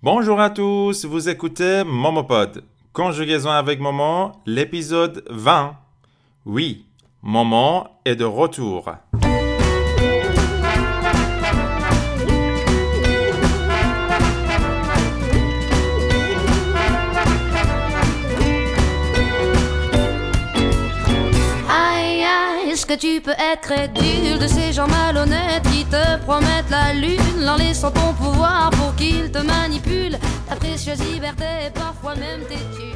Bonjour à tous, vous écoutez Momopod. Conjugaison avec Momo, l'épisode 20. Oui, Momo est de retour. Que tu peux être crédule de ces gens malhonnêtes qui te promettent la lune en laissant ton pouvoir pour qu'ils te manipulent ta précieuse liberté et parfois même tes.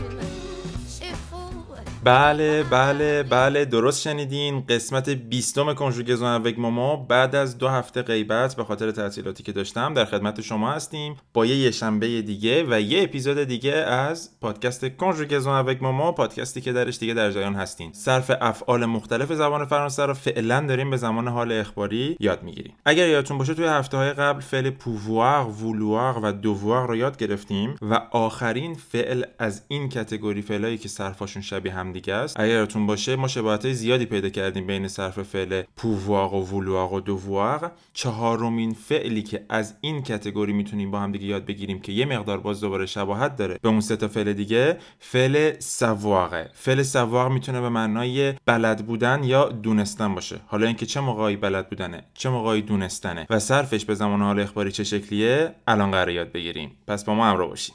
بله بله بله درست شنیدین. قسمت بیستم کنجوگزون اوک مومو بعد از دو هفته غیبت به خاطر تعطیلاتی که داشتم در خدمت شما هستیم. با یه شنبه دیگه و یه اپیزود دیگه از پادکست کنجوگزون اوک مومو پادکستی که درش دیگه در جریان هستین. صرف افعال مختلف زبان فرانسه رو فعلا داریم به زمان حال اخباری یاد می‌گیریم. اگر یادتون باشه توی هفته های قبل فعل پووار وولوار و دووار رو یاد گرفتیم و آخرین فعل از این کتگوری فعلایی که صرفاشون شبیه هم دیگه است. اگر یادتون باشه ما شباهت زیادی پیدا کردیم بین صرف فعل پووار و وولوار و دووار چهارمین فعلی که از این کتگوری می‌تونیم با هم دیگه یاد بگیریم که یه مقدار باز دوباره شباهت داره. به اون سه تا فعل دیگه فعل سواره فعل سوار می‌تونه به معنای بلد بودن یا دونستن باشه. حالا اینکه چه موقعی بلد بودنه چه موقعی دونستنه و صرفش به زمان حال اخباری چه شکلیه الان قرار یاد بگیریم. پس با ما همراه باشین.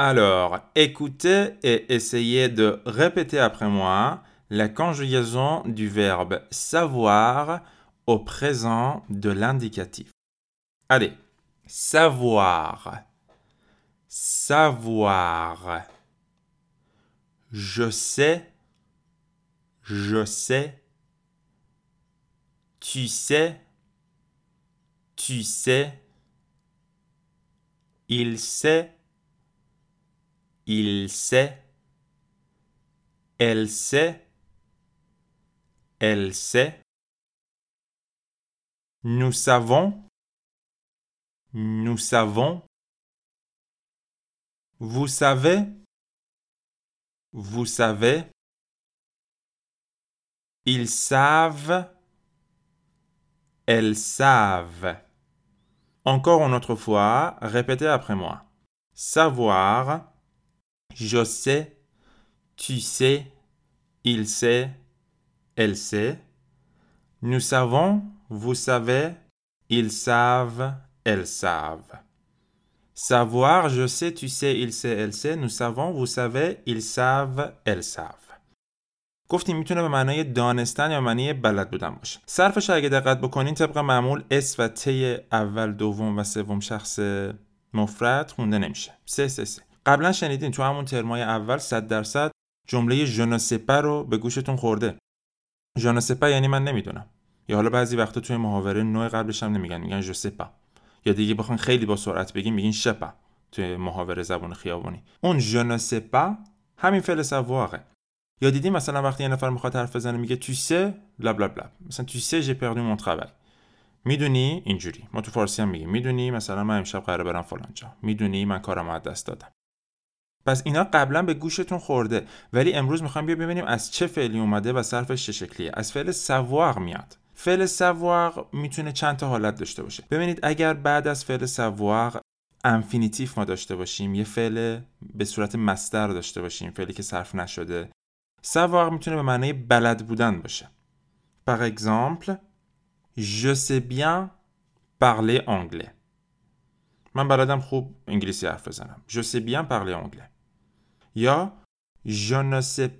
Alors, écoutez et essayez de répéter après moi la conjugaison du verbe savoir au présent de l'indicatif. Allez, savoir, savoir. Je sais, je sais. Tu sais, tu sais. Il sait, il sait. Elle sait. Elle sait. Nous savons. Nous savons. Vous savez. Vous savez. Ils savent. Elles savent. Encore une autre fois, répétez après moi. Savoir. Je sais, tu sais, il sait, elle sait. Nous savons, vous savez, ils savent, elles savent. Savoir, je sais, tu sais, il sait, elle sait. Nous savons, vous savez, ils savent, elles savent. گفتیم می‌تونه به معنای دانستن یا معنی بلد بودن باشه صرفش اگه دقت بکنین طبق معمول اس و ت اول دوم و سوم شخص مفرد خونده نمیشه سه سه سه قبلا شنیدین تو همون ترمای اول 100 درصد جمله ژنوسپا رو به گوشتون خورده. ژنوسپا یعنی من نمی‌دونم. یا حالا بعضی وقتا توی محاوره نوع قبلش هم نمیگن میگن ژوسپا یا دیگه بخوان خیلی با سرعت بگین میگین شپا توی محاوره زبان خیابانی اون ژنوسپا همین فعل سواقه یا دیدی مثلا وقتی یه نفر می‌خواد حرف بزنه میگه تو سه بلا بلا بلا. مثلا تو سه ژ پردو مون می‌دونی؟ اینجوری. ما تو فارسی هم میگیم. می‌دونی؟ مثلا من امشب قراره برم فلان جا می‌دونی؟ من کارم از دست دادم. پس اینا قبلا به گوشتون خورده. ولی امروز می‌خوایم بیا ببینیم از چه فعلی اومده و صرفش چه شکلیه. از فعل سواق میاد. فعل سواق می‌تونه چند تا حالت داشته باشه. ببینید اگر بعد از فعل سواق انفینیتیف ما داشته باشیم یه فعل به صورت مستر داشته باشیم فعلی که صرف نشده سواق می‌تونه به معنای بلد بودن باشه. Par exemple je sais bien parler anglais. من بلدم خوب انگلیسی حرف بزنم. Je sais bien parler anglais. یا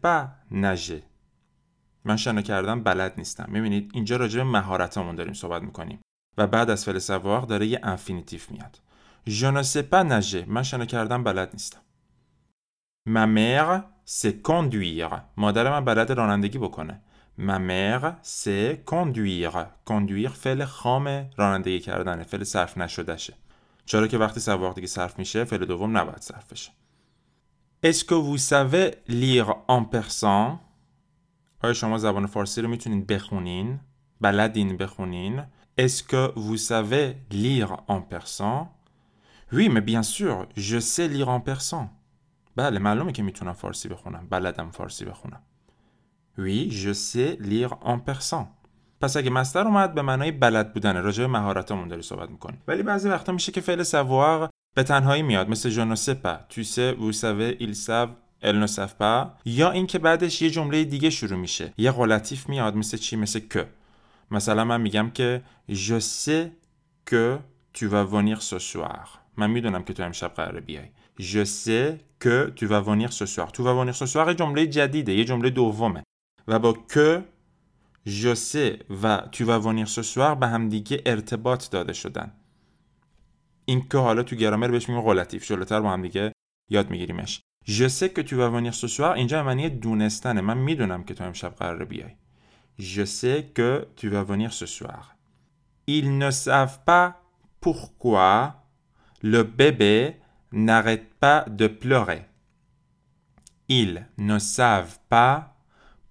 pas nager. من شنا کردن بلد نیستم. می‌بینید اینجا راجع به مهارتامون داریم صحبت می‌کنیم و بعد از فعل سواق داره یه انفینیتیف میاد. Je ne sais pas nager. من شنا کردن بلد نیستم. Mère sait conduire. مادر من بلد رانندگی بکنه. Ma mère sait conduire. Conduire فعل خام رانندگی کردنه. فعل صرف نشدهشه. چرا که وقتی سواق دیگه صرف میشه فعل دوم نباید صرف بشه. Est-ce que vous savez lire en persan? آیا شما زبان فارسی رو می‌تونین بخونین بلدین بخونین Est-ce que vous savez lire en persan? Oui, mais bien sûr, je sais lire en persan. بله معلومه که می‌تونم فارسی بخونم بلدم فارسی بخونم Oui, je sais lire en persan. پس اگه مستر اومد به معنای بلد بودن راجع به مهارتمون داری صحبت می‌کنیم ولی بعضی وقتا میشه که فعل سوار به تنهایی میاد مثل savent elles ne savent pas یا اینکه بعدش یه جمله دیگه شروع میشه. یه قلطیف میاد مثل چی؟ مثل که. مثلا من میگم که je sais que tu vas venir ce من می‌دونم که تو امشب قراره بیای. Je sais que tu vas venir ce soir tu vas venir ce soir یه جمله جدیده یه جمله دومه. و با که je sais و tu vas venir ce soir به همدیگه ارتباط داده شدن. این که حالا تو گرامر بهش میگیم قلطیف جلوتر با هم دیگه یاد میگیریمش je sais que tu vas venir ce soir اینجا معنی دونستنه من میدونم که تو امشب قراره بیای je sais que tu vas venir ce soir ils ne savent pas pourquoi le bébé n'arrête pas de pleurer ils ne savent pas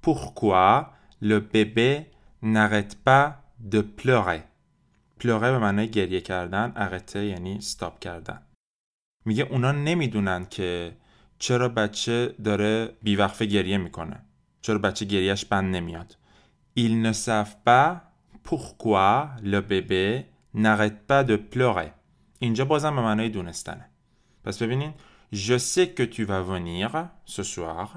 pourquoi le bébé n'arrête pas de pleurer Pleurer به معنای گریه کردن arrêter یعنی stop کردن میگه اونا نمی‌دونن که چرا بچه داره بیوقفه گریه می‌کنه چرا بچه گریهش بند نمیاد Ils ne savent pas pourquoi le bébé n'arrête pas de pleurer اینجا بازم به معنای دونستنه پس ببینین Je sais que tu vas venir ce soir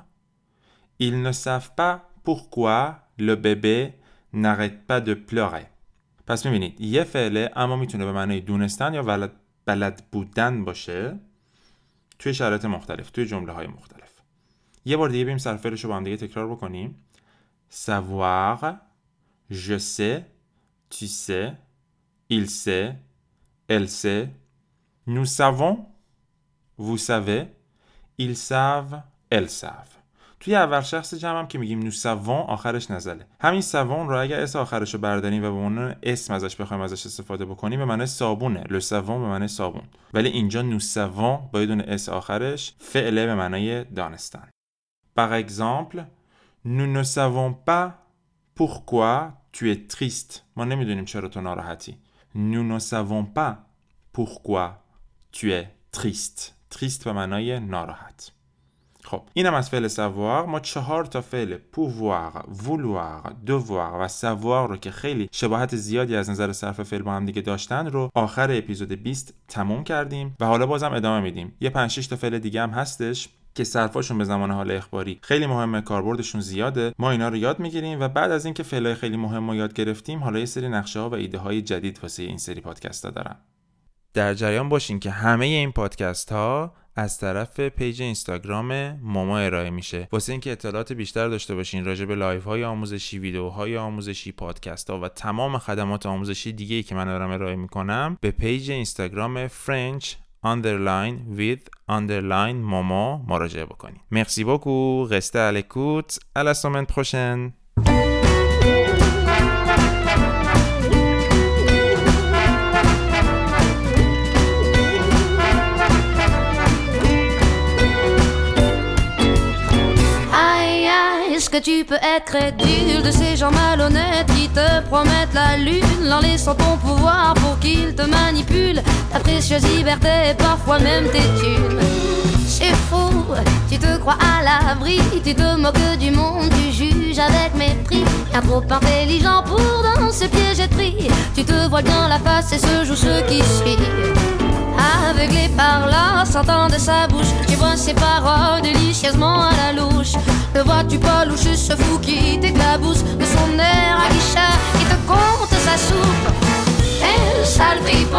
Ils ne savent pas pourquoi le bébé n'arrête pas de pleurer پس می‌بینید یه فعله اما می‌تونه به معنای دونستن یا بلد, بلد بودن باشه توی شرایط مختلف توی جمله های مختلف. یه بار دیگه بریم سرفعلش رو با هم دیگه تکرار بکنیم. Savoir je sais tu sais il sait elle sait. Nous savons vous savez ils savent elles savent. توی اول شخص جمع هم که میگیم نو سوان آخرش نزله همین سوان رو اگر اس آخرش رو برداریم و به عنوان اسم ازش بخوایم ازش استفاده بکنیم به معنی صابونه لو سوان به معنی صابون ولی اینجا نو سوان با یه اس آخرش فعله به معنای دانستن Par exemple, nous ne savons pas pourquoi tu es triste. ما نمی‌دونیم چرا تو ناراحتی. Nous ne savons pas pourquoi tu es triste. triste به معنای ناراحت. خب اینم از فعل savoir ما چهار تا فعل pouvoir, vouloir, devoir و savoir رو که خیلی شباهت زیادی از نظر صرف فعل با هم دیگه داشتن رو آخر اپیزود 20 تموم کردیم و حالا بازم ادامه میدیم. یه 5 6 تا فعل دیگه هم هستش که صرفاشون به زمان حال اخباری خیلی مهمه کاربردشون زیاده. ما اینا رو یاد می‌گیریم و بعد از اینکه فعلای خیلی مهم رو یاد گرفتیم حالا یه سری نقشه ها و ایده های جدید واسه این سری پادکست ها دارم. در جریان باشین که همه این پادکست ها از طرف page اینستاگرام ماما ارائه میشه. واسه اینکه اطلاعات بیشتر داشته باشین راجع به live های آموزشی ویدیوهای آموزشی پادکست ها و تمام خدمات آموزشی دیگه ای که من دارم ارائه می‌کنم به page اینستاگرام French underline with underline ماما مراجعه بکنید مرسی beaucoup. Restez à l'écoute. À la Tu peux être crédule de ces gens malhonnêtes qui te promettent la lune en laissant ton pouvoir pour qu'ils te manipulent ta précieuse liberté parfois même tes thunes C'est fou, tu te crois à l'abri, tu te moques du monde, tu juges avec mépris. Un trop intelligent pour dans ce piège pris. Tu te vois bien la face et se joue ce qui suit. Aveuglé par là, sentant de sa bouche, tu vois ses paroles délicieusement à la louche. Ne vois-tu pas loucher ce fou qui t'éclabousse de son air à guichet qui te compte sa soupe? Et le sale fripon,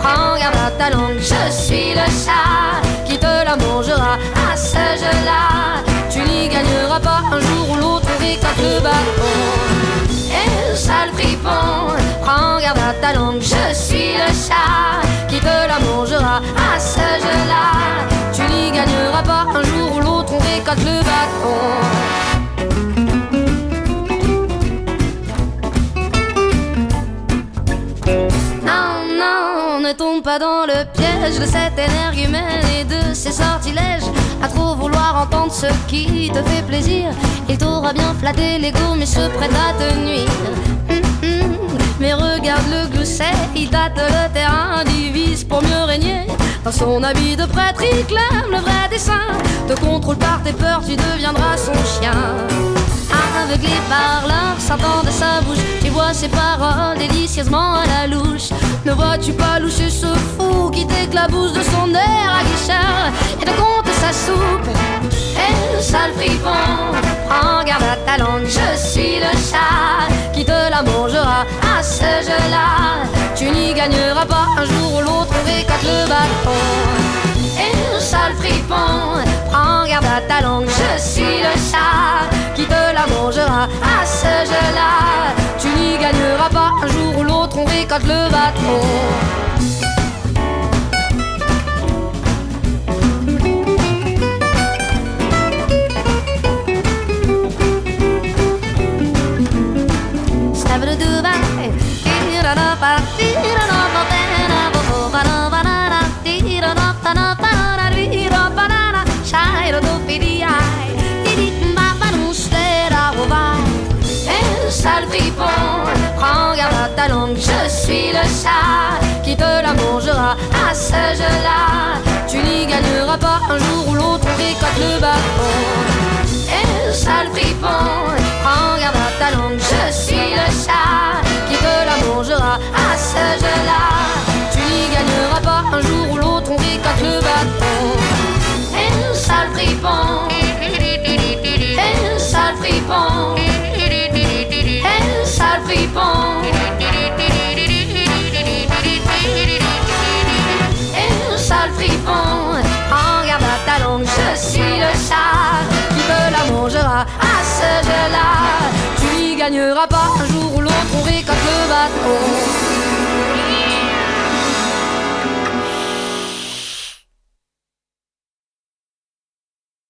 prends garde à ta langue, je suis le chat qui te la mangera à ce jeu-là. Tu n'y gagneras pas un jour ou l'autre avec le bâton. Et le sale fripon, prends garde à ta langue, je suis le chat qui te la mangera à ce jeu-là. Tu n'y gagneras pas un jour ou l'autre, on récolte le bâton. Non, non, ne tombe pas dans le piège de cette énergumène et de ses sortilèges. À trop vouloir entendre ce qui te fait plaisir, il t'aura bien flatté l'ego, mais se prête à te nuire. Mais regarde le glousset, il tâte le terrain, divise pour mieux régner. Dans son habit de prêtre, il clame le vrai dessin. Te contrôle par tes peurs, tu deviendras son chien. Aveuglé par l'art de sa bouche. Tu vois ses paroles délicieusement à la louche. Ne vois-tu pas loucher ce fou qui t'éclabousse de son air à guichard? Et te compte sa soupe? Et le sale fripon, prends garde à ta langue, je suis le chat mangera à ce jeu-là. Tu n'y gagneras pas un jour ou l'autre, on récolte le bâton. Et le sale fripon, prends garde à ta langue, je suis le chat qui te la mangera à ce jeu-là. Tu n'y gagneras pas un jour ou l'autre, on récolte le bâton. Prends garde à ta langue, je suis le chat qui te la mangera à ce jeu-là. Tu n'y gagneras pas un jour ou l'autre, on récolte le bâton. Et le sale fripon, prends garde à ta langue, je suis le chat qui te la mangera à ce jeu-là. Tu n'y gagneras pas un jour ou l'autre, on récolte le bâton. Et le sale fripon, et le sale fripon. Pas un jour ou l'autre, on récolte le bâton